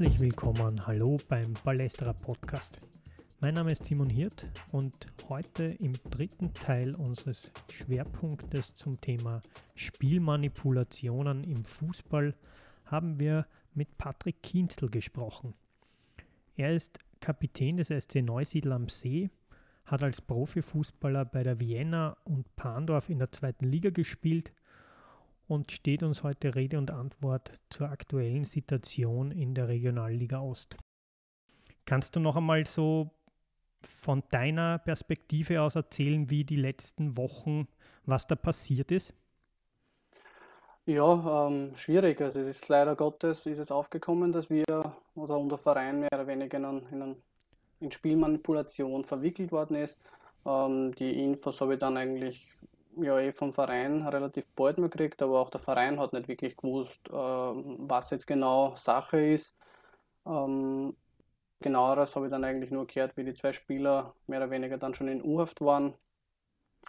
Herzlich willkommen, hallo beim Ballestra Podcast. Mein Name ist Simon Hirt und heute im dritten Teil unseres Schwerpunktes zum Thema Spielmanipulationen im Fußball haben wir mit Patrick Kienzel gesprochen. Er ist Kapitän des SC Neusiedl am See, hat als Profifußballer bei der Vienna und Pandorf in der zweiten Liga gespielt und steht uns heute Rede und Antwort zur aktuellen Situation in der Regionalliga Ost. Kannst du noch einmal so von deiner Perspektive aus erzählen, wie die letzten Wochen, was da passiert ist? Ja, ähm, schwierig. Also es ist leider Gottes ist es aufgekommen, dass wir oder unser Verein mehr oder weniger in, in, in Spielmanipulation verwickelt worden ist. Ähm, die Infos habe ich dann eigentlich ja eh vom Verein relativ bald mal gekriegt, aber auch der Verein hat nicht wirklich gewusst, äh, was jetzt genau Sache ist. Ähm, genaueres habe ich dann eigentlich nur gehört, wie die zwei Spieler mehr oder weniger dann schon in U-Haft waren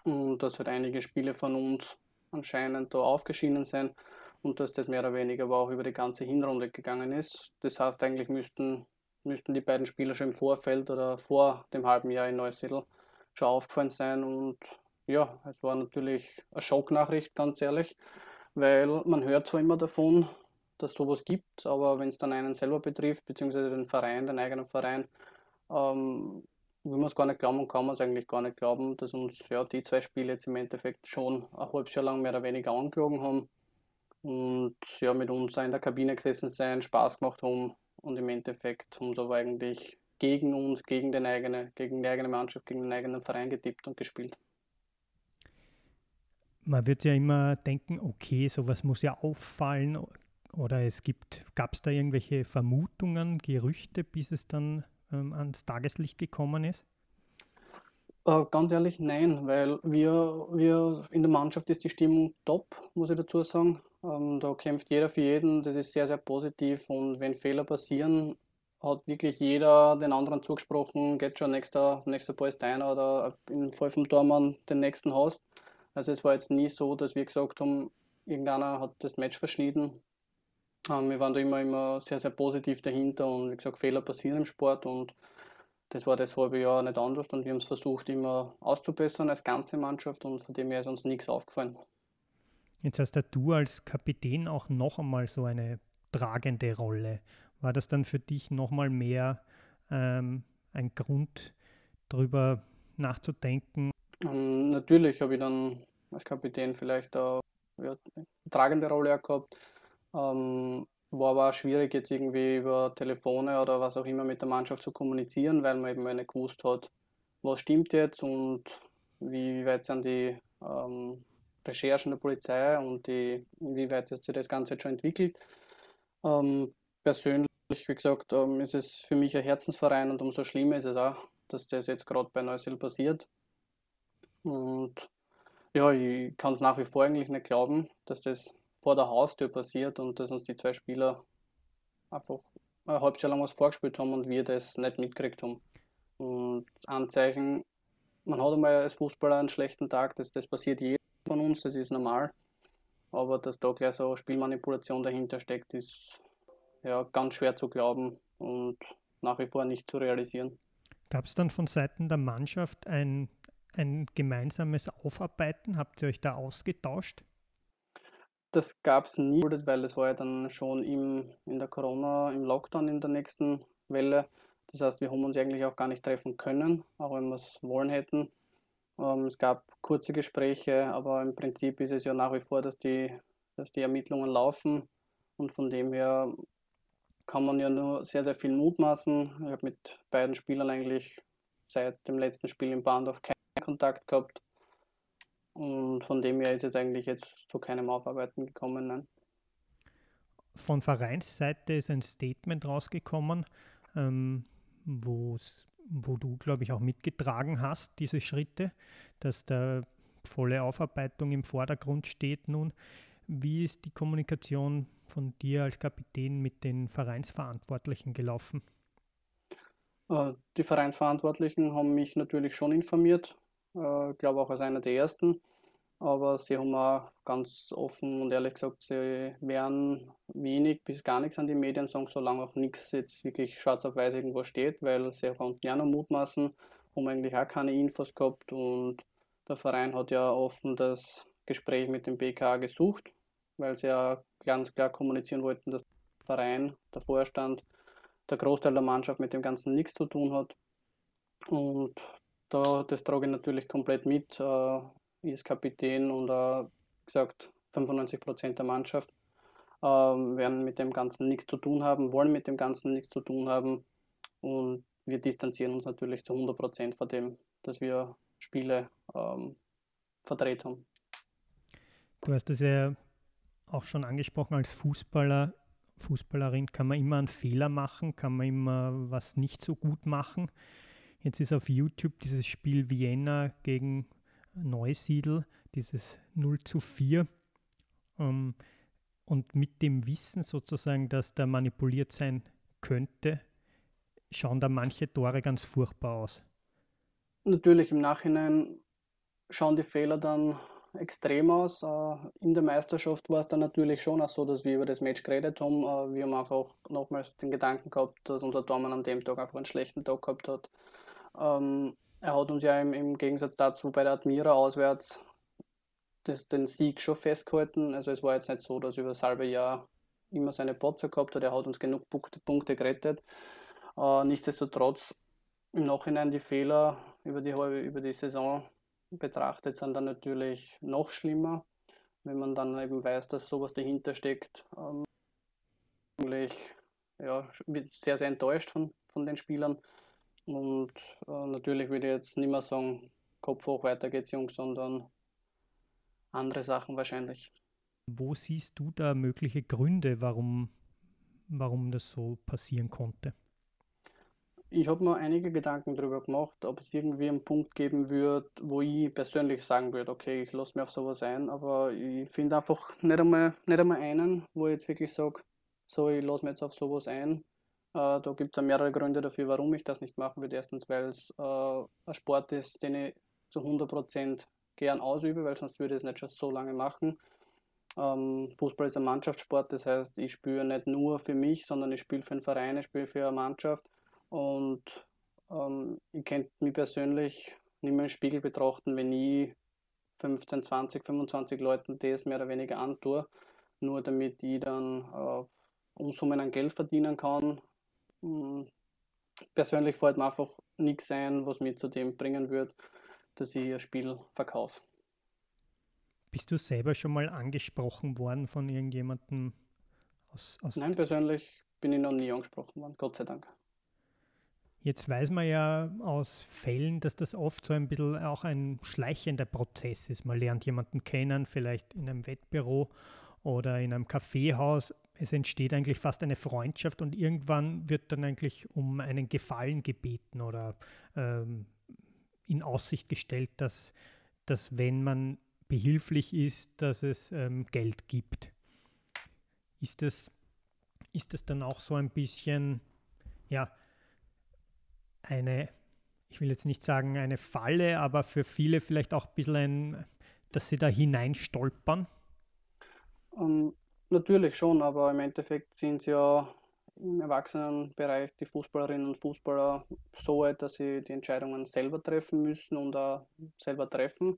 und dass halt einige Spiele von uns anscheinend da aufgeschieden sind und dass das mehr oder weniger aber auch über die ganze Hinrunde gegangen ist. Das heißt, eigentlich müssten, müssten die beiden Spieler schon im Vorfeld oder vor dem halben Jahr in Neusiedl schon aufgefallen sein und ja, es war natürlich eine Schocknachricht, ganz ehrlich, weil man hört zwar immer davon, dass sowas gibt, aber wenn es dann einen selber betrifft, beziehungsweise den Verein, den eigenen Verein, ähm, will man es gar nicht glauben und kann man es eigentlich gar nicht glauben, dass uns ja, die zwei Spiele jetzt im Endeffekt schon ein halbes Jahr lang mehr oder weniger angelogen haben und ja, mit uns in der Kabine gesessen sein, Spaß gemacht haben und im Endeffekt haben sie aber eigentlich gegen uns, gegen, den eigene, gegen die eigene Mannschaft, gegen den eigenen Verein getippt und gespielt man wird ja immer denken, okay, sowas muss ja auffallen oder es gibt, gab es da irgendwelche Vermutungen, Gerüchte, bis es dann ähm, ans Tageslicht gekommen ist? Äh, ganz ehrlich, nein, weil wir, wir in der Mannschaft ist die Stimmung top, muss ich dazu sagen. Ähm, da kämpft jeder für jeden, das ist sehr, sehr positiv und wenn Fehler passieren, hat wirklich jeder den anderen zugesprochen, geht schon nächster, nächster Ball ist deiner oder im Fall vom Tormann den nächsten hast. Also es war jetzt nie so, dass wir gesagt haben, irgendeiner hat das Match verschnitten. Ähm, wir waren da immer, immer sehr, sehr positiv dahinter und wie gesagt, Fehler passieren im Sport und das war das halbe Jahr nicht anders und wir haben es versucht immer auszubessern als ganze Mannschaft und von dem her ist uns nichts aufgefallen. Jetzt hast du als Kapitän auch noch einmal so eine tragende Rolle. War das dann für dich noch mal mehr ähm, ein Grund, darüber nachzudenken, ähm, natürlich habe ich dann als Kapitän vielleicht eine, ja, tragende Rolle gehabt. Ähm, war aber auch schwierig, jetzt irgendwie über Telefone oder was auch immer mit der Mannschaft zu kommunizieren, weil man eben nicht gewusst hat, was stimmt jetzt und wie, wie weit sind die ähm, Recherchen der Polizei und die, wie weit hat sich das Ganze jetzt schon entwickelt. Ähm, persönlich, wie gesagt, ähm, ist es für mich ein Herzensverein und umso schlimmer ist es auch, dass das jetzt gerade bei Neusiedl passiert. Und ja, ich kann es nach wie vor eigentlich nicht glauben, dass das vor der Haustür passiert und dass uns die zwei Spieler einfach ein halbes Jahr lang was vorgespielt haben und wir das nicht mitgekriegt haben. Und Anzeichen, man hat einmal als Fußballer einen schlechten Tag, das, das passiert jedem von uns, das ist normal. Aber dass da gleich so Spielmanipulation dahinter steckt, ist ja ganz schwer zu glauben und nach wie vor nicht zu realisieren. Gab es dann von Seiten der Mannschaft ein ein gemeinsames Aufarbeiten? Habt ihr euch da ausgetauscht? Das gab es nie, weil es war ja dann schon im, in der Corona, im Lockdown in der nächsten Welle. Das heißt, wir haben uns eigentlich auch gar nicht treffen können, auch wenn wir es wollen hätten. Ähm, es gab kurze Gespräche, aber im Prinzip ist es ja nach wie vor, dass die, dass die Ermittlungen laufen und von dem her kann man ja nur sehr, sehr viel mutmaßen. Ich habe mit beiden Spielern eigentlich seit dem letzten Spiel in Bahndorf keinen Kontakt gehabt. Und von dem her ist es eigentlich jetzt zu keinem Aufarbeiten gekommen. Nein. Von Vereinsseite ist ein Statement rausgekommen, ähm, wo du, glaube ich, auch mitgetragen hast, diese Schritte, dass da volle Aufarbeitung im Vordergrund steht nun. Wie ist die Kommunikation von dir als Kapitän mit den Vereinsverantwortlichen gelaufen? Äh, die Vereinsverantwortlichen haben mich natürlich schon informiert, äh, glaube auch als einer der ersten. aber sie haben auch ganz offen und ehrlich gesagt, sie werden wenig bis gar nichts an die Medien sagen, solange auch nichts jetzt wirklich schwarz auf weiß irgendwo steht, weil sie konnten ja noch mutmaßen, haben eigentlich auch keine Infos gehabt und der Verein hat ja offen das Gespräch mit dem BKA gesucht, weil sie ja ganz klar kommunizieren wollten, dass der Verein, der Vorstand, der Großteil der Mannschaft mit dem Ganzen nichts zu tun hat. Und da, das trage ich natürlich komplett mit. Äh, ist Kapitän und äh, gesagt 95 Prozent der Mannschaft äh, werden mit dem Ganzen nichts zu tun haben, wollen mit dem Ganzen nichts zu tun haben und wir distanzieren uns natürlich zu 100 Prozent von dem, dass wir Spiele ähm, verdreht haben. Du hast es ja auch schon angesprochen, als Fußballer, Fußballerin kann man immer einen Fehler machen, kann man immer was nicht so gut machen. Jetzt ist auf YouTube dieses Spiel Vienna gegen Neusiedl, dieses 0 zu 4. Ähm, und mit dem Wissen sozusagen, dass da manipuliert sein könnte, schauen da manche Tore ganz furchtbar aus. Natürlich im Nachhinein schauen die Fehler dann extrem aus. Äh, in der Meisterschaft war es dann natürlich schon auch so, dass wir über das Match geredet haben. Äh, wir haben einfach nochmals den Gedanken gehabt, dass unser Tormann an dem Tag einfach einen schlechten Tag gehabt hat. Ähm, er hat uns ja im, im Gegensatz dazu bei der Admira auswärts das, den Sieg schon festgehalten. Also es war jetzt nicht so, dass über das halbe Jahr immer seine Potzer gehabt hat. Er hat uns genug Punkte, Punkte gerettet. Äh, nichtsdestotrotz im Nachhinein die Fehler über die, über die Saison betrachtet sind dann natürlich noch schlimmer, wenn man dann eben weiß, dass sowas dahinter steckt. Ähm, eigentlich ja, sehr, sehr enttäuscht von, von den Spielern. Und äh, natürlich würde ich jetzt nicht mehr sagen, Kopf hoch, weiter geht's, Jungs, sondern andere Sachen wahrscheinlich. Wo siehst du da mögliche Gründe, warum, warum das so passieren konnte? Ich habe mir einige Gedanken darüber gemacht, ob es irgendwie einen Punkt geben wird, wo ich persönlich sagen würde, okay, ich lasse mir auf sowas ein, aber ich finde einfach nicht einmal, nicht einmal einen, wo ich jetzt wirklich sage, so, ich lasse mir jetzt auf sowas ein. Äh, da gibt es mehrere Gründe dafür, warum ich das nicht machen würde. Erstens, weil es äh, ein Sport ist, den ich zu 100% gern ausübe, weil sonst würde ich es nicht schon so lange machen. Ähm, Fußball ist ein Mannschaftssport, das heißt, ich spiele nicht nur für mich, sondern ich spiele für einen Verein, ich spiele für eine Mannschaft. Und ähm, ich könnte mich persönlich nicht mehr im Spiegel betrachten, wenn ich 15, 20, 25 Leuten das mehr oder weniger antue, nur damit ich dann äh, Unsummen an Geld verdienen kann. Hm, persönlich fällt mir einfach nichts ein, was mich zu dem bringen würde, dass ich ein Spiel verkaufe. Bist du selber schon mal angesprochen worden von irgendjemandem aus, aus Nein, persönlich bin ich noch nie angesprochen worden, Gott sei Dank. Jetzt weiß man ja aus Fällen, dass das oft so ein bisschen auch ein schleichender Prozess ist. Man lernt jemanden kennen, vielleicht in einem Wettbüro oder in einem Kaffeehaus. Es entsteht eigentlich fast eine Freundschaft und irgendwann wird dann eigentlich um einen Gefallen gebeten oder ähm, in Aussicht gestellt, dass, dass wenn man behilflich ist, dass es ähm, Geld gibt. Ist das, ist das dann auch so ein bisschen, ja, eine, ich will jetzt nicht sagen eine Falle, aber für viele vielleicht auch ein bisschen ein, dass sie da hineinstolpern? Um, ähm, natürlich schon, aber im Endeffekt sind sie ja im Erwachsenenbereich die Fußballerinnen und Fußballer so weit, dass sie die Entscheidungen selber treffen müssen und auch selber treffen.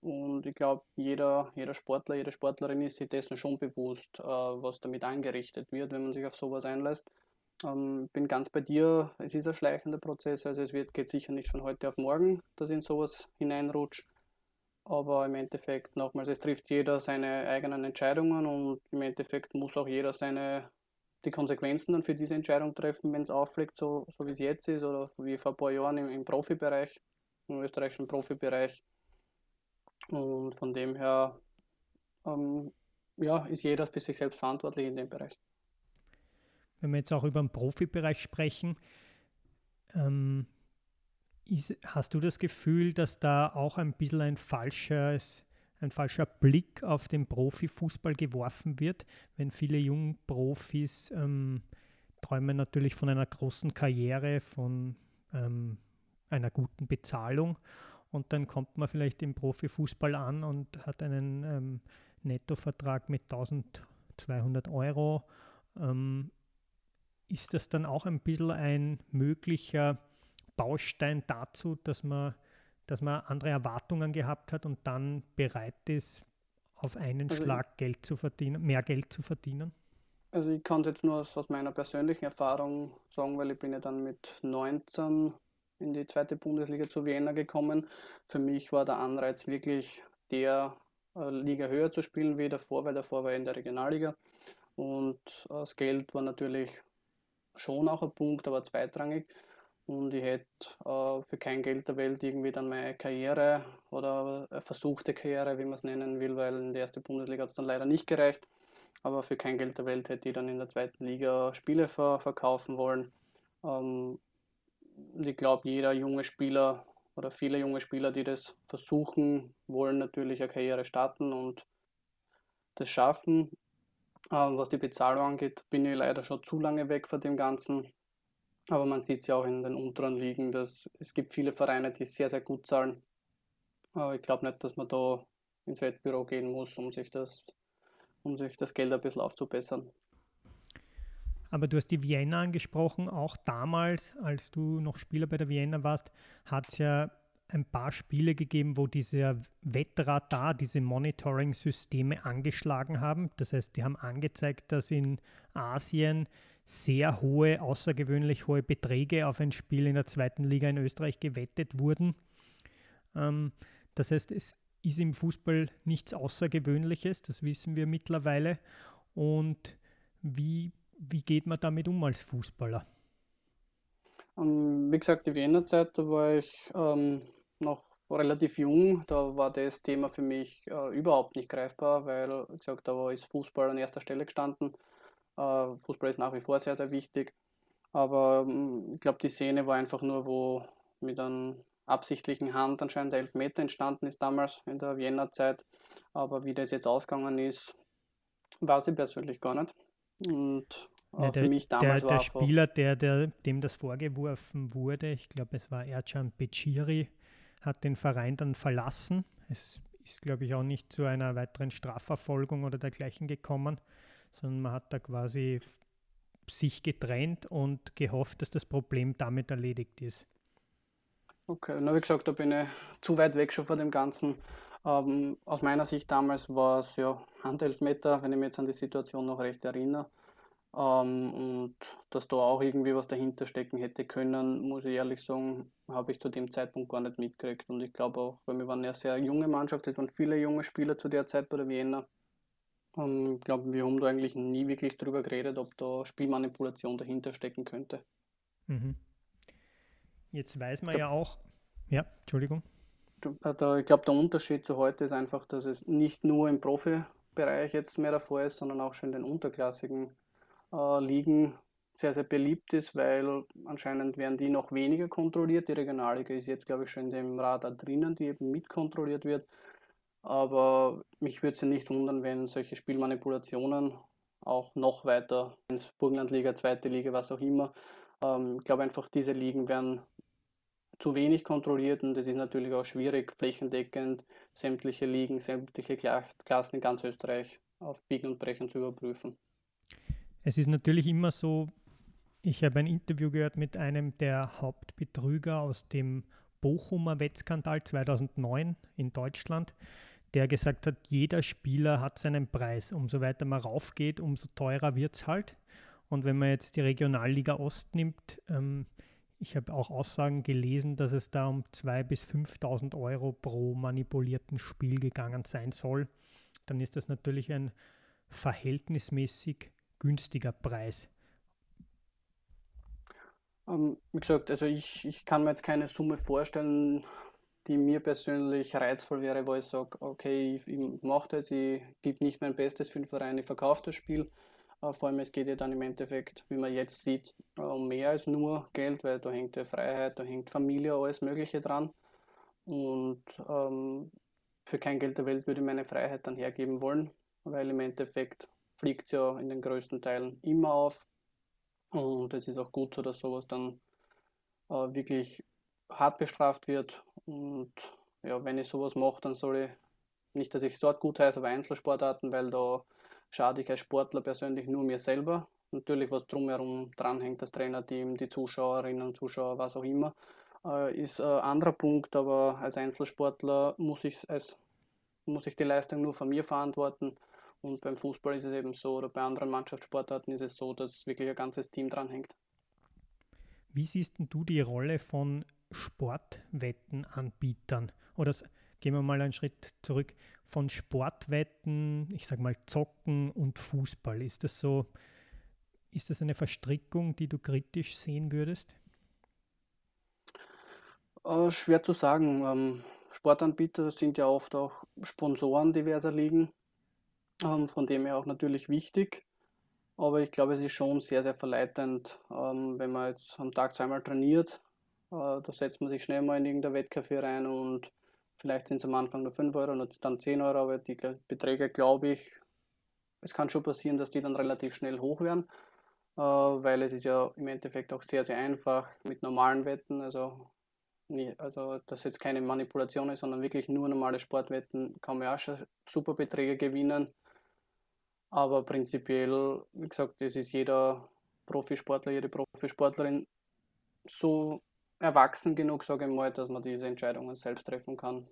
Und ich glaube, jeder, jeder Sportler, jede Sportlerin ist sich dessen schon bewusst, äh, was damit angerichtet wird, wenn man sich auf sowas einlässt. Ähm, bin ganz bei dir, es ist ein schleichender Prozess, also es wird, geht sicher nicht von heute auf morgen, dass ich in sowas hineinrutscht. Aber im Endeffekt nochmals, es trifft jeder seine eigenen Entscheidungen und im Endeffekt muss auch jeder seine die Konsequenzen dann für diese Entscheidung treffen, wenn es auffliegt, so, so wie es jetzt ist oder wie vor ein paar Jahren im, im Profibereich, im österreichischen Profibereich. Und von dem her ähm, ja, ist jeder für sich selbst verantwortlich in dem Bereich wenn wir jetzt auch über den Profibereich sprechen, ähm, ist, hast du das Gefühl, dass da auch ein bisschen ein falsches, ein falscher Blick auf den Profifußball geworfen wird, wenn viele junge Profis ähm, träumen natürlich von einer großen Karriere, von ähm, einer guten Bezahlung und dann kommt man vielleicht im Profifußball an und hat einen ähm, Nettovertrag mit 1200 Euro. Ähm, ist das dann auch ein bisschen ein möglicher Baustein dazu, dass man, dass man andere Erwartungen gehabt hat und dann bereit ist, auf einen also Schlag Geld zu verdienen, mehr Geld zu verdienen? Also ich kann es jetzt nur aus, aus, meiner persönlichen Erfahrung sagen, weil ich bin ja dann mit 19 in die zweite Bundesliga zu Vienna gekommen. Für mich war der Anreiz wirklich der äh, Liga höher zu spielen wie davor, weil davor war ich in der Regionalliga. Und äh, das Geld war natürlich schon auch ein Punkt, aber zweitrangig. Und ich hätte äh, für kein Geld der Welt irgendwie dann meine Karriere oder versuchte Karriere, wie man es nennen will, weil in der ersten Bundesliga hat es dann leider nicht gereicht. Aber für kein Geld der Welt hätte ich dann in der zweiten Liga Spiele ver verkaufen wollen. Ähm, ich glaube, jeder junge Spieler oder viele junge Spieler, die das versuchen, wollen natürlich eine Karriere starten und das schaffen. Ähm, was die Bezahlung angeht, bin ich leider schon zu lange weg von dem Ganzen. Aber man sieht es ja auch in den unteren Ligen, dass es gibt viele Vereine, die sehr, sehr gut zahlen. Aber ich glaube nicht, dass man da ins Wettbüro gehen muss, um sich das, um sich das Geld ein bisschen aufzubessern. Aber du hast die Vienna angesprochen. Auch damals, als du noch Spieler bei der Vienna warst, hat es ja ein paar Spiele gegeben, wo dieser Wettradar, diese Monitoring-Systeme angeschlagen haben. Das heißt, die haben angezeigt, dass in Asien sehr hohe, außergewöhnlich hohe Beträge auf ein Spiel in der zweiten Liga in Österreich gewettet wurden. Ähm, das heißt, es ist im Fußball nichts Außergewöhnliches, das wissen wir mittlerweile. Und wie wie geht man damit um als Fußballer? Ähm, wie gesagt, die Wiener Zeit, da war ich ähm, noch relativ jung. Da war das Thema für mich äh, überhaupt nicht greifbar, weil, wie gesagt, da ist Fußball an erster Stelle gestanden. Äh, Fußball ist nach wie vor sehr, sehr wichtig. Aber ähm, ich glaube, die Szene war einfach nur, wo mit einer absichtlichen Hand anscheinend der Elfmeter entstanden ist damals in der Wiener Zeit. Aber wie das jetzt ausgegangen ist, weiß ich persönlich gar nicht. Und ja, der, für mich damals der, der Spieler, der, der, dem das vorgeworfen wurde, ich glaube, es war Ercan Beciri, hat den Verein dann verlassen. Es ist, glaube ich, auch nicht zu einer weiteren Strafverfolgung oder dergleichen gekommen, sondern man hat da quasi sich getrennt und gehofft, dass das Problem damit erledigt ist. Okay, na wie gesagt, da bin ich zu weit weg schon von dem Ganzen. Ähm, aus meiner Sicht damals war es ja Handelfmeter, wenn ich mich jetzt an die Situation noch recht erinnere. Ähm, und dass da auch irgendwie was dahinter stecken hätte können, muss ich ehrlich sagen, habe ich zu dem Zeitpunkt gar nicht mitgekriegt. Und ich glaube auch, weil wir waren ja sehr junge Mannschaft, es waren viele junge Spieler zu der Zeit bei der Vienna. Und ich glaube, wir haben da eigentlich nie wirklich drüber geredet, ob da Spielmanipulation dahinter stecken könnte. Mhm. Jetzt weiß man glaub, ja auch, ja, Entschuldigung. Also ich glaube, der Unterschied zu heute ist einfach, dass es nicht nur im Profibereich jetzt mehr der Fall ist, sondern auch schon in den unterklassigen äh, Ligen sehr, sehr beliebt ist, weil anscheinend werden die noch weniger kontrolliert. Die Regionalliga ist jetzt, glaube ich, schon in dem Radar drinnen, die eben mitkontrolliert wird. Aber mich würde es ja nicht wundern, wenn solche Spielmanipulationen auch noch weiter ins Burgenlandliga, zweite Liga, was auch immer. Ähm, ich glaube einfach, diese Ligen werden zu wenig kontrolliert und es ist natürlich auch schwierig, flächendeckend sämtliche Ligen, sämtliche Klassen in ganz Österreich auf Biegen und Brechen zu überprüfen. Es ist natürlich immer so, ich habe ein Interview gehört mit einem der Hauptbetrüger aus dem Bochumer Wettskandal 2009 in Deutschland, der gesagt hat, jeder Spieler hat seinen Preis. Umso weiter man raufgeht, umso teurer wird es halt. Und wenn man jetzt die Regionalliga Ost nimmt, ähm, ich habe auch Aussagen gelesen, dass es da um 2.000 bis 5.000 Euro pro manipulierten Spiel gegangen sein soll. Dann ist das natürlich ein verhältnismäßig günstiger Preis? Ähm, wie gesagt, also ich, ich kann mir jetzt keine Summe vorstellen, die mir persönlich reizvoll wäre, wo ich sage, okay, ich, ich mache das, ich gebe nicht mein Bestes für den Verein, ich verkaufe das Spiel. Vor allem, es geht ja dann im Endeffekt, wie man jetzt sieht, um mehr als nur Geld, weil da hängt ja Freiheit, da hängt Familie, alles Mögliche dran. Und ähm, für kein Geld der Welt würde ich meine Freiheit dann hergeben wollen, weil im Endeffekt fliegt es ja in den größten Teilen immer auf. Und es ist auch gut so, dass sowas dann äh, wirklich hart bestraft wird. Und ja, wenn ich sowas mache, dann soll ich nicht, dass ich es dort gut heiße, aber Einzelsportarten, weil da schade ich als Sportler persönlich nur mir selber. Natürlich, was drumherum dranhängt, das Trainerteam, die Zuschauerinnen und Zuschauer, was auch immer, äh, ist ein anderer Punkt, aber als Einzelsportler muss ich, als, muss ich die Leistung nur von mir verantworten. Und beim Fußball ist es eben so, oder bei anderen Mannschaftssportarten ist es so, dass wirklich ein ganzes Team dranhängt. Wie siehst du die Rolle von Sportwettenanbietern? Oder gehen wir mal einen Schritt zurück von Sportwetten, ich sage mal Zocken und Fußball. Ist das so, ist das eine Verstrickung, die du kritisch sehen würdest? Äh, schwer zu sagen. Ähm, Sportanbieter sind ja oft auch Sponsoren diverser Ligen, ähm, von dem her auch natürlich wichtig. Aber ich glaube, es ist schon sehr, sehr verleitend, ähm, wenn man jetzt am Tag zweimal trainiert. Äh, da setzt man sich schnell mal in irgendein Wettcafé rein und vielleicht sind es am Anfang nur 5 Euro und dann 10 Euro, aber die Beträge, glaube ich, es kann schon passieren, dass die dann relativ schnell hoch werden, äh, weil es ist ja im Endeffekt auch sehr, sehr einfach mit normalen Wetten. Also, also dass jetzt keine Manipulation ist, sondern wirklich nur normale Sportwetten, kann man auch schon super Beträge gewinnen. Aber prinzipiell, wie gesagt, es ist jeder Profisportler, jede Profisportlerin so erwachsen genug, sage ich mal, dass man diese Entscheidungen selbst treffen kann.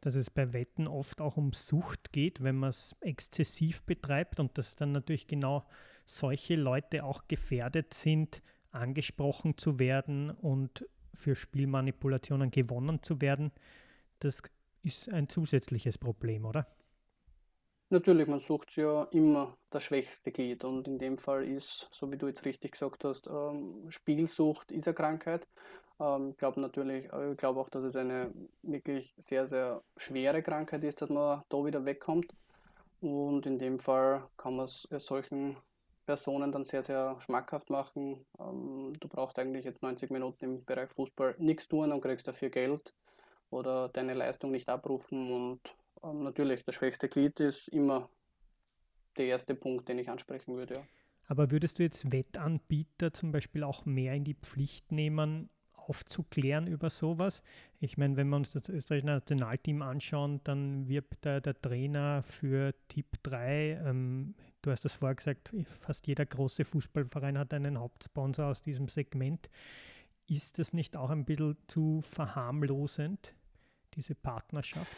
Dass es bei Wetten oft auch um Sucht geht, wenn man es exzessiv betreibt und dass dann natürlich genau solche Leute auch gefährdet sind, angesprochen zu werden und für Spielmanipulationen gewonnen zu werden. Das ist ein zusätzliches Problem, oder? Natürlich, man sucht ja immer das schwächste Glied und in dem Fall ist, so wie du jetzt richtig gesagt hast, ähm, Spielsucht ist eine Krankheit. Ähm, ich glaube natürlich, äh, ich glaube auch, dass es eine wirklich sehr, sehr schwere Krankheit ist, dass man da wieder wegkommt. Und in dem Fall kann man es solchen Personen dann sehr, sehr schmackhaft machen. Ähm, du brauchst eigentlich jetzt 90 Minuten im Bereich Fußball nichts tun und kriegst dafür Geld oder deine Leistung nicht abrufen und ähm, natürlich, das schwächste Glied ist immer der erste Punkt, den ich ansprechen würde. Ja. Aber würdest du jetzt Wettanbieter zum Beispiel auch mehr in die Pflicht nehmen, aufzuklären über sowas? Ich meine, wenn wir uns das österreichische Nationalteam anschauen, dann wirbt der, der Trainer für Tipp 3. Ähm, du hast das vorher gesagt, fast jeder große Fußballverein hat einen Hauptsponsor aus diesem Segment. Ist das nicht auch ein bisschen zu verharmlosend, diese Partnerschaft?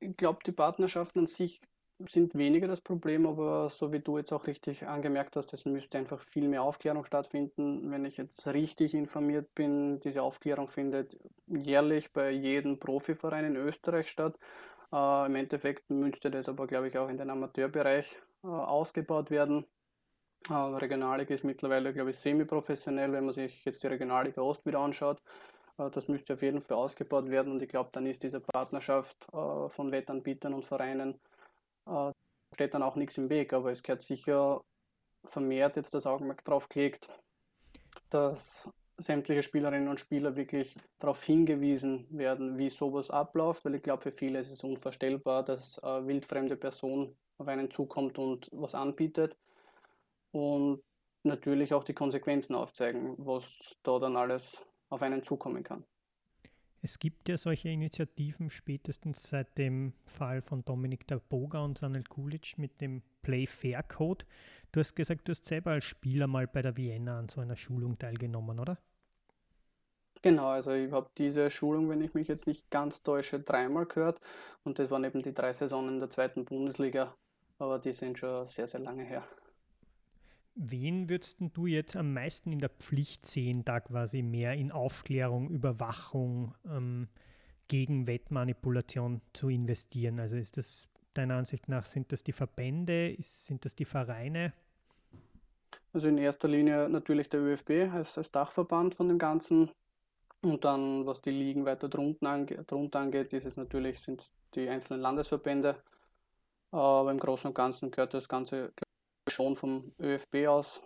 Ich glaube, die Partnerschaften an sich sind weniger das Problem, aber so wie du jetzt auch richtig angemerkt hast, es müsste einfach viel mehr Aufklärung stattfinden. Wenn ich jetzt richtig informiert bin, diese Aufklärung findet jährlich bei jedem Profiverein in Österreich statt. Äh, Im Endeffekt müsste das aber, glaube ich, auch in den Amateurbereich äh, ausgebaut werden. Äh, Regionalliga ist mittlerweile, glaube ich, semi-professionell, wenn man sich jetzt die Regionalliga Ost wieder anschaut. Äh, das müsste auf jeden Fall ausgebaut werden und ich glaube, dann ist diese Partnerschaft äh, von Wettanbietern und Vereinen, äh, steht dann auch nichts im Weg, aber es gehört sicher vermehrt jetzt das Augenmerk darauf gelegt, dass sämtliche Spielerinnen und Spieler wirklich darauf hingewiesen werden, wie sowas abläuft, weil ich glaube, für viele ist es unvorstellbar, dass eine wildfremde Person auf einen zukommt und was anbietet und natürlich auch die Konsequenzen aufzeigen, was da dann alles auf einen zukommen kann. Es gibt ja solche Initiativen spätestens seit dem Fall von Dominik Boga und Sanel Kulic mit dem Play Fair Code. Du hast gesagt, du hast selber als Spieler mal bei der Vienna an so einer Schulung teilgenommen, oder? Genau, also ich habe diese Schulung, wenn ich mich jetzt nicht ganz täusche, dreimal gehört und das waren eben die drei Saisonen der zweiten Bundesliga, aber die sind schon sehr, sehr lange her. Wen würdest du jetzt am meisten in der Pflicht sehen, da quasi mehr in Aufklärung, Überwachung ähm, gegen Wettmanipulation zu investieren? Also ist das deiner Ansicht nach, sind das die Verbände, ist, sind das die Vereine? Also in erster Linie natürlich der ÖFB als, als Dachverband von dem Ganzen. Und dann, was die Ligen weiter drunter, ange drunter angeht, ist es natürlich, sind die einzelnen Landesverbände. Aber im Großen und Ganzen gehört das Ganze schon vom ÖFB aus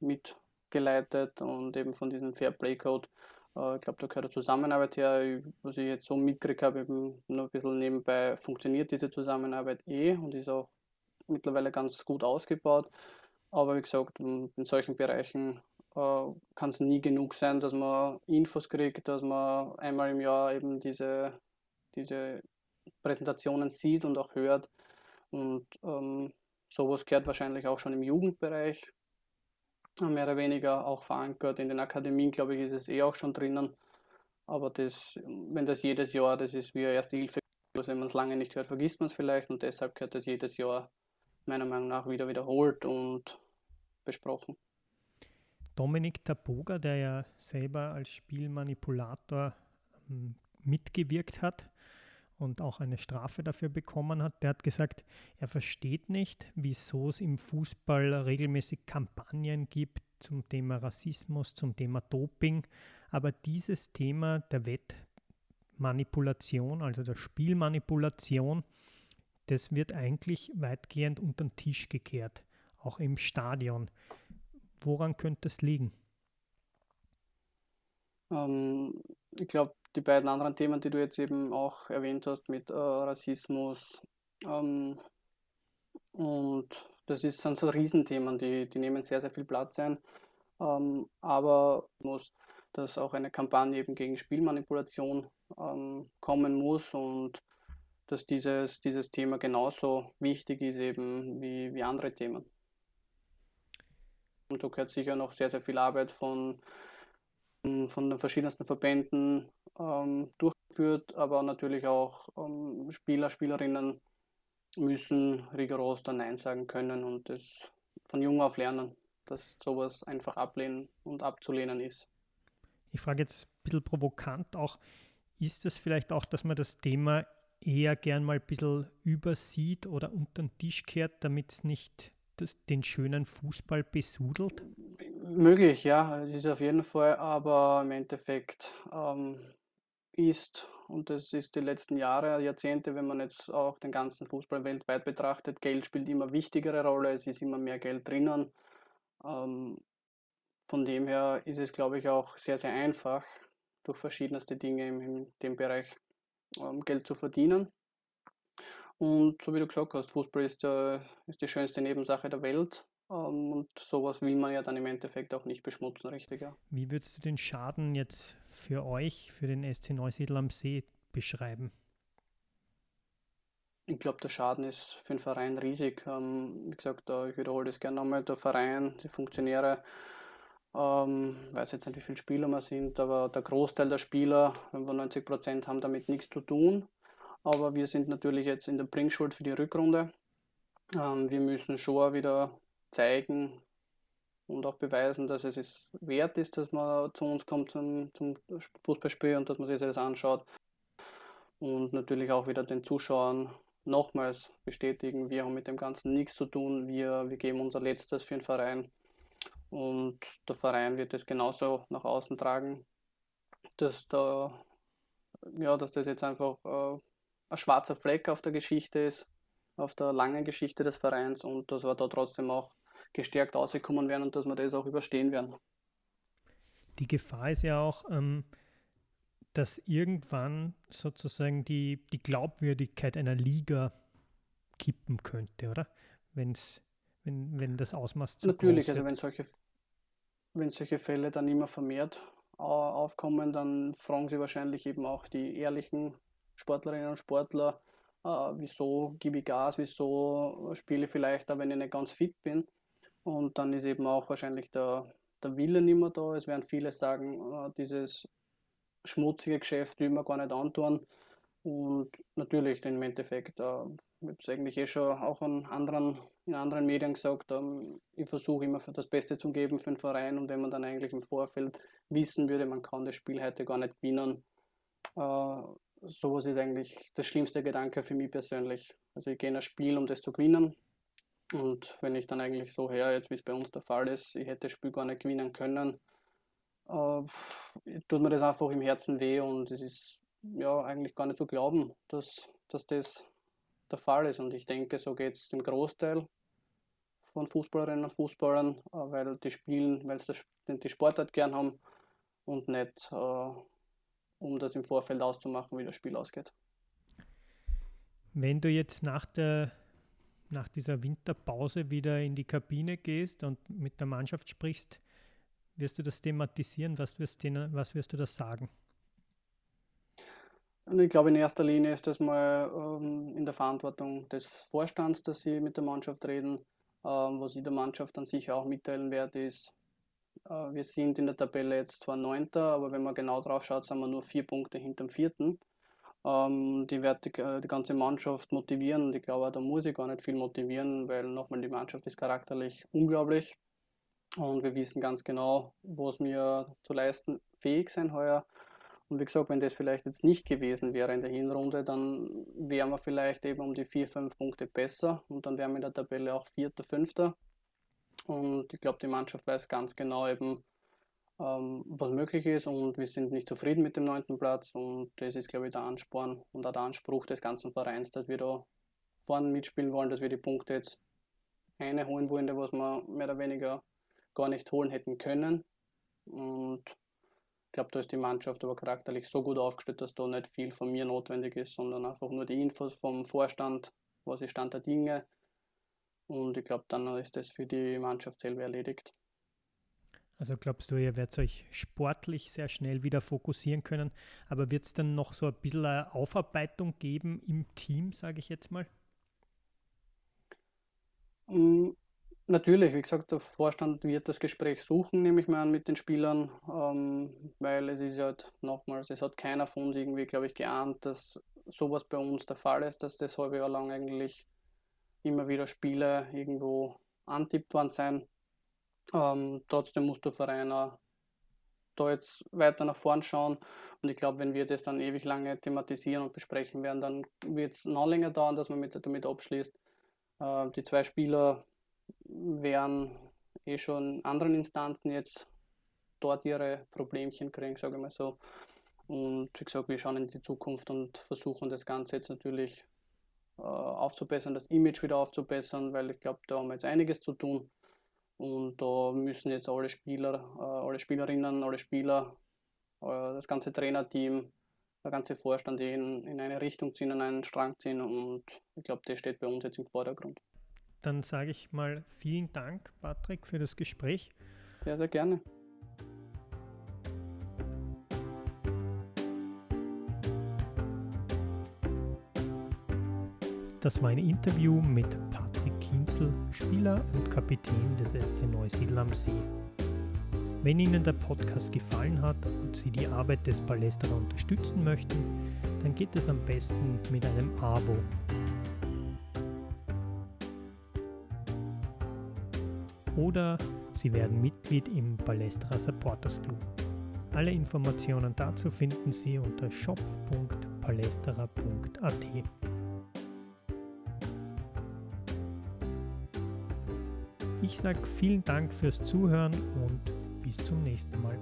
mitgeleitet und eben von diesem Fair Play Code. Äh, ich glaube, da gehört eine Zusammenarbeit her. Was ich jetzt so mitgekriegt habe, eben nur ein bisschen nebenbei, funktioniert diese Zusammenarbeit eh und ist auch mittlerweile ganz gut ausgebaut. Aber wie gesagt, in solchen Bereichen äh, kann es nie genug sein, dass man Infos kriegt, dass man einmal im Jahr eben diese, diese Präsentationen sieht und auch hört. Und ähm, sowas gehört wahrscheinlich auch schon im Jugendbereich mehr oder weniger auch verankert. In den Akademien, glaube ich, ist es eh auch schon drinnen. Aber das, wenn das jedes Jahr, das ist wie erste Hilfe, wenn man es lange nicht hört, vergisst man es vielleicht und deshalb gehört das jedes Jahr meiner Meinung nach wieder wiederholt und besprochen. Dominik Taboga, der ja selber als Spielmanipulator ähm, mitgewirkt hat und auch eine Strafe dafür bekommen hat, der hat gesagt, er versteht nicht, wieso es im Fußball regelmäßig Kampagnen gibt zum Thema Rassismus, zum Thema Doping, aber dieses Thema der Wettmanipulation, also der Spielmanipulation, das wird eigentlich weitgehend unter den Tisch gekehrt, auch im Stadion. Woran könnte es liegen? Ähm, ich glaube, die beiden anderen Themen, die du jetzt eben auch erwähnt hast, mit äh, Rassismus ähm, und das ist, sind so Riesenthemen, die, die nehmen sehr, sehr viel Platz ein. Ähm, aber muss, dass auch eine Kampagne eben gegen Spielmanipulation ähm, kommen muss und dass dieses, dieses Thema genauso wichtig ist eben wie, wie andere Themen. Und da gehört sicher noch sehr, sehr viel Arbeit von, von den verschiedensten Verbänden ähm, durchgeführt, aber natürlich auch ähm, Spieler, Spielerinnen müssen rigoros dann Nein sagen können und das von jung auf lernen, dass sowas einfach ablehnen und abzulehnen ist. Ich frage jetzt ein bisschen provokant auch, ist es vielleicht auch, dass man das Thema eher gern mal ein bisschen übersieht oder unter den Tisch kehrt, damit es nicht das, den schönen Fußball besudelt? Möglich, ja, das ist auf jeden Fall, aber im Endeffekt ähm, ist, und das ist die letzten Jahre, Jahrzehnte, wenn man jetzt auch den ganzen Fußball weltweit betrachtet, Geld spielt immer wichtigere Rolle, es ist immer mehr Geld drinnen. Ähm, von dem her ist es, glaube ich, auch sehr, sehr einfach, durch verschiedenste Dinge in, dem Bereich ähm, Geld zu verdienen. Und so wie du gesagt hast, Fußball ist, der, ist die schönste Nebensache der Welt. Ähm, und sowas will man ja dann im Endeffekt auch nicht beschmutzen, richtig? Ja. Wie würdest du den Schaden jetzt für euch, für den SC Neusiedl am See beschreiben? Ich glaube, der Schaden ist für den Verein riesig. Ähm, wie gesagt, ich wiederhole das gerne nochmal, der Verein, die Funktionäre, ähm, weiß jetzt nicht, wie viele Spieler wir sind, aber der Großteil der Spieler, 95 Prozent, haben damit nichts zu tun. Aber wir sind natürlich jetzt in der Bringschuld für die Rückrunde. Ähm, wir müssen schon wieder zeigen und auch beweisen, dass es es wert ist, dass man zu uns kommt zum, zum Fußballspiel und dass man sich das anschaut. Und natürlich auch wieder den Zuschauern nochmals bestätigen, wir haben mit dem Ganzen nichts zu tun, wir, wir geben unser Letztes für den Verein und der Verein wird es genauso nach außen tragen, dass, da, ja, dass das jetzt einfach äh, ein schwarzer Fleck auf der Geschichte ist, auf der langen Geschichte des Vereins und dass wir da trotzdem auch gestärkt rauskommen werden und dass wir das auch überstehen werden. Die Gefahr ist ja auch, ähm, dass irgendwann sozusagen die, die Glaubwürdigkeit einer Liga kippen könnte, oder? Wenn's, wenn, wenn das Ausmaß zu Natürlich, also wenn solche, wenn solche Fälle dann immer vermehrt aufkommen, dann fragen sie wahrscheinlich eben auch die ehrlichen Sportlerinnen und Sportler, äh, wieso gebe ich Gas, wieso spiele ich vielleicht auch, wenn ich nicht ganz fit bin. Und dann ist eben auch wahrscheinlich der, der Wille nicht mehr da. Es werden viele sagen, äh, dieses schmutzige Geschäft will man gar nicht antun. Und natürlich im Endeffekt, äh, ich habe es eigentlich eh schon auch an anderen, in anderen Medien gesagt, ähm, ich versuche immer für das Beste zu geben für den Verein und wenn man dann eigentlich im Vorfeld wissen würde, man kann das Spiel heute gar nicht gewinnen, äh, sowas ist eigentlich der schlimmste Gedanke für mich persönlich. Also ich gehe in ein Spiel, um das zu gewinnen. Und wenn ich dann eigentlich so her, jetzt wie es bei uns der Fall ist, ich hätte das Spiel gar nicht gewinnen können, äh, tut mir das einfach im Herzen weh und es ist ja eigentlich gar nicht zu glauben, dass, dass das der Fall ist. Und ich denke, so geht es dem Großteil von Fußballerinnen und Fußballern, äh, weil die spielen, weil sie die Sportart gern haben und nicht äh, um das im Vorfeld auszumachen, wie das Spiel ausgeht. Wenn du jetzt nach, der, nach dieser Winterpause wieder in die Kabine gehst und mit der Mannschaft sprichst, wirst du das thematisieren? Was wirst, denen, was wirst du das sagen? Ich glaube, in erster Linie ist das mal ähm, in der Verantwortung des Vorstands, dass sie mit der Mannschaft reden. Ähm, was ich der Mannschaft dann sicher auch mitteilen werde, ist, wir sind in der Tabelle jetzt zwar Neunter, aber wenn man genau drauf schaut, sind wir nur vier Punkte hinterm Vierten. Ähm, die wird die, äh, die, ganze Mannschaft motivieren und ich glaube, da muss ich gar nicht viel motivieren, weil nochmal die Mannschaft ist charakterlich unglaublich und wir wissen ganz genau, was wir zu leisten fähig sind heuer. Und wie gesagt, wenn das vielleicht jetzt nicht gewesen wäre in der Hinrunde, dann wären wir vielleicht eben um die vier, fünf Punkte besser und dann wären wir in der Tabelle auch Vierter, Fünfter. Und ich glaube, die Mannschaft weiß ganz genau eben, ähm, was möglich ist und wir sind nicht zufrieden mit dem neunten Platz und das ist, glaube ich, der Ansporn und auch der Anspruch des ganzen Vereins, dass wir da vorne mitspielen wollen, dass wir die Punkte jetzt eine holen wollen, was wir mehr oder weniger gar nicht holen hätten können. Und ich glaube, da ist die Mannschaft aber charakterlich so gut aufgestellt, dass da nicht viel von mir notwendig ist, sondern einfach nur die Infos vom Vorstand, was ist Stand der Dinge, und ich glaube, dann ist das für die Mannschaft selber erledigt. Also glaubst du, ihr werdet euch sportlich sehr schnell wieder fokussieren können, aber wird es dann noch so ein bisschen eine Aufarbeitung geben im Team, sage ich jetzt mal? Mm, natürlich, wie gesagt, der Vorstand wird das Gespräch suchen, nehme ich mal an, mit den Spielern, ähm, weil es ist halt nochmals, es hat keiner von uns irgendwie, glaube ich, geahnt, dass sowas bei uns der Fall ist, dass das halbe Jahr lang eigentlich immer wieder Spiele irgendwo antippt worden sein. Ähm, trotzdem muss der Verein auch da jetzt weiter nach vorn schauen. Und ich glaube, wenn wir das dann ewig lange thematisieren und besprechen werden, dann wird es noch länger dauern, dass man mit, damit abschließt. Äh, die zwei Spieler werden eh schon in anderen Instanzen jetzt dort ihre Problemchen kriegen, sage ich mal so. Und wie gesagt, wir schauen in die Zukunft und versuchen das Ganze jetzt natürlich aufzubessern, das Image wieder aufzubessern, weil ich glaube, da haben wir jetzt einiges zu tun. Und da müssen jetzt alle Spieler, äh, alle Spielerinnen, alle Spieler, äh, das ganze Trainerteam, der ganze Vorstand in, in eine Richtung ziehen, an einen Strang ziehen. Und ich glaube, das steht bei uns jetzt im Vordergrund. Dann sage ich mal vielen Dank, Patrick, für das Gespräch. Sehr, sehr gerne. Das war ein Interview mit Patrick Kinzel, Spieler und Kapitän des SC Neusiedl am See. Wenn Ihnen der Podcast gefallen hat und Sie die Arbeit des Palästra unterstützen möchten, dann geht es am besten mit einem Abo. Oder Sie werden Mitglied im Palästra Supporters Club. Alle Informationen dazu finden Sie unter shop.palestra.at. Ich sage vielen Dank fürs Zuhören und bis zum nächsten Mal.